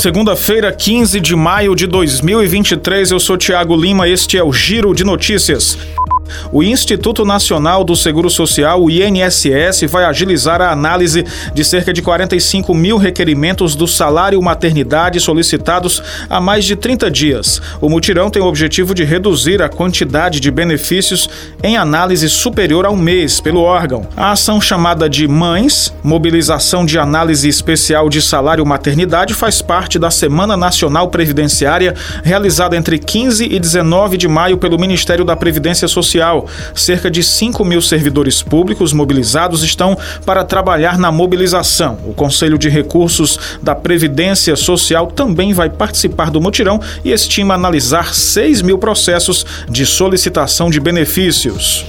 Segunda-feira, 15 de maio de 2023, eu sou Tiago Lima, este é o Giro de Notícias. O Instituto Nacional do Seguro Social, o INSS, vai agilizar a análise de cerca de 45 mil requerimentos do salário maternidade solicitados há mais de 30 dias. O mutirão tem o objetivo de reduzir a quantidade de benefícios em análise superior a um mês pelo órgão. A ação chamada de Mães, Mobilização de Análise Especial de Salário Maternidade, faz parte da Semana Nacional Previdenciária, realizada entre 15 e 19 de maio pelo Ministério da Previdência Social Social. Cerca de 5 mil servidores públicos mobilizados estão para trabalhar na mobilização. O Conselho de Recursos da Previdência Social também vai participar do mutirão e estima analisar 6 mil processos de solicitação de benefícios.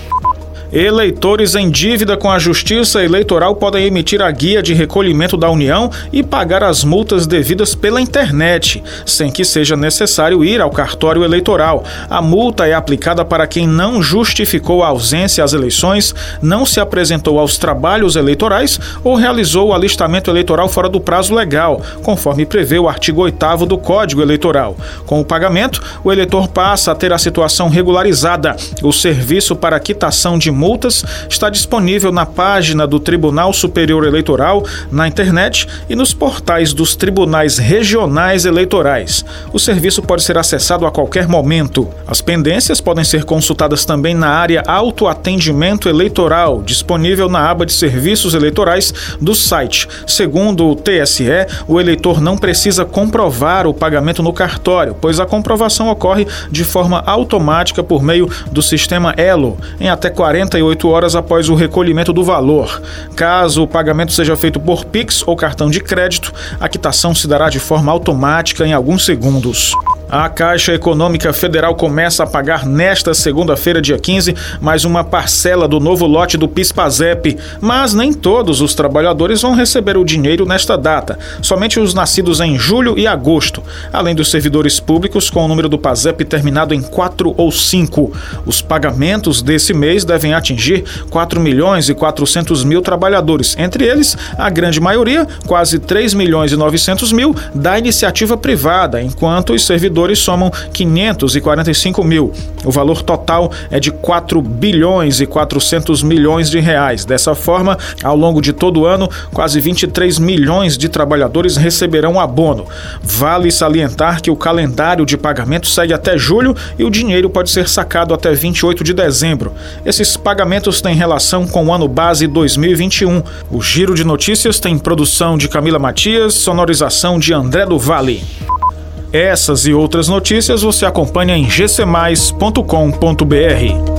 Eleitores em dívida com a Justiça Eleitoral podem emitir a guia de recolhimento da União e pagar as multas devidas pela internet, sem que seja necessário ir ao cartório eleitoral. A multa é aplicada para quem não justificou a ausência às eleições, não se apresentou aos trabalhos eleitorais ou realizou o alistamento eleitoral fora do prazo legal, conforme prevê o artigo 8 do Código Eleitoral. Com o pagamento, o eleitor passa a ter a situação regularizada. O serviço para quitação de multas está disponível na página do Tribunal Superior Eleitoral, na internet e nos portais dos tribunais regionais eleitorais. O serviço pode ser acessado a qualquer momento. As pendências podem ser consultadas também na área Autoatendimento Eleitoral, disponível na aba de Serviços Eleitorais do site. Segundo o TSE, o eleitor não precisa comprovar o pagamento no cartório, pois a comprovação ocorre de forma automática por meio do sistema Elo, em até 40 48 horas após o recolhimento do valor. Caso o pagamento seja feito por Pix ou cartão de crédito, a quitação se dará de forma automática em alguns segundos. A Caixa Econômica Federal começa a pagar nesta segunda-feira, dia 15, mais uma parcela do novo lote do PIS/PASEP, mas nem todos os trabalhadores vão receber o dinheiro nesta data, somente os nascidos em julho e agosto, além dos servidores públicos com o número do PASEP terminado em 4 ou 5. Os pagamentos desse mês devem atingir 4 milhões e 400 mil trabalhadores, entre eles a grande maioria, quase 3 milhões e 900 mil, da iniciativa privada, enquanto os servidores servidores somam 545 mil. O valor total é de 4 bilhões e 400 milhões de reais. Dessa forma, ao longo de todo o ano, quase 23 milhões de trabalhadores receberão abono. Vale salientar que o calendário de pagamento segue até julho e o dinheiro pode ser sacado até 28 de dezembro. Esses pagamentos têm relação com o ano base 2021. O Giro de Notícias tem produção de Camila Matias, sonorização de André do Vale. Essas e outras notícias você acompanha em gcmais.com.br.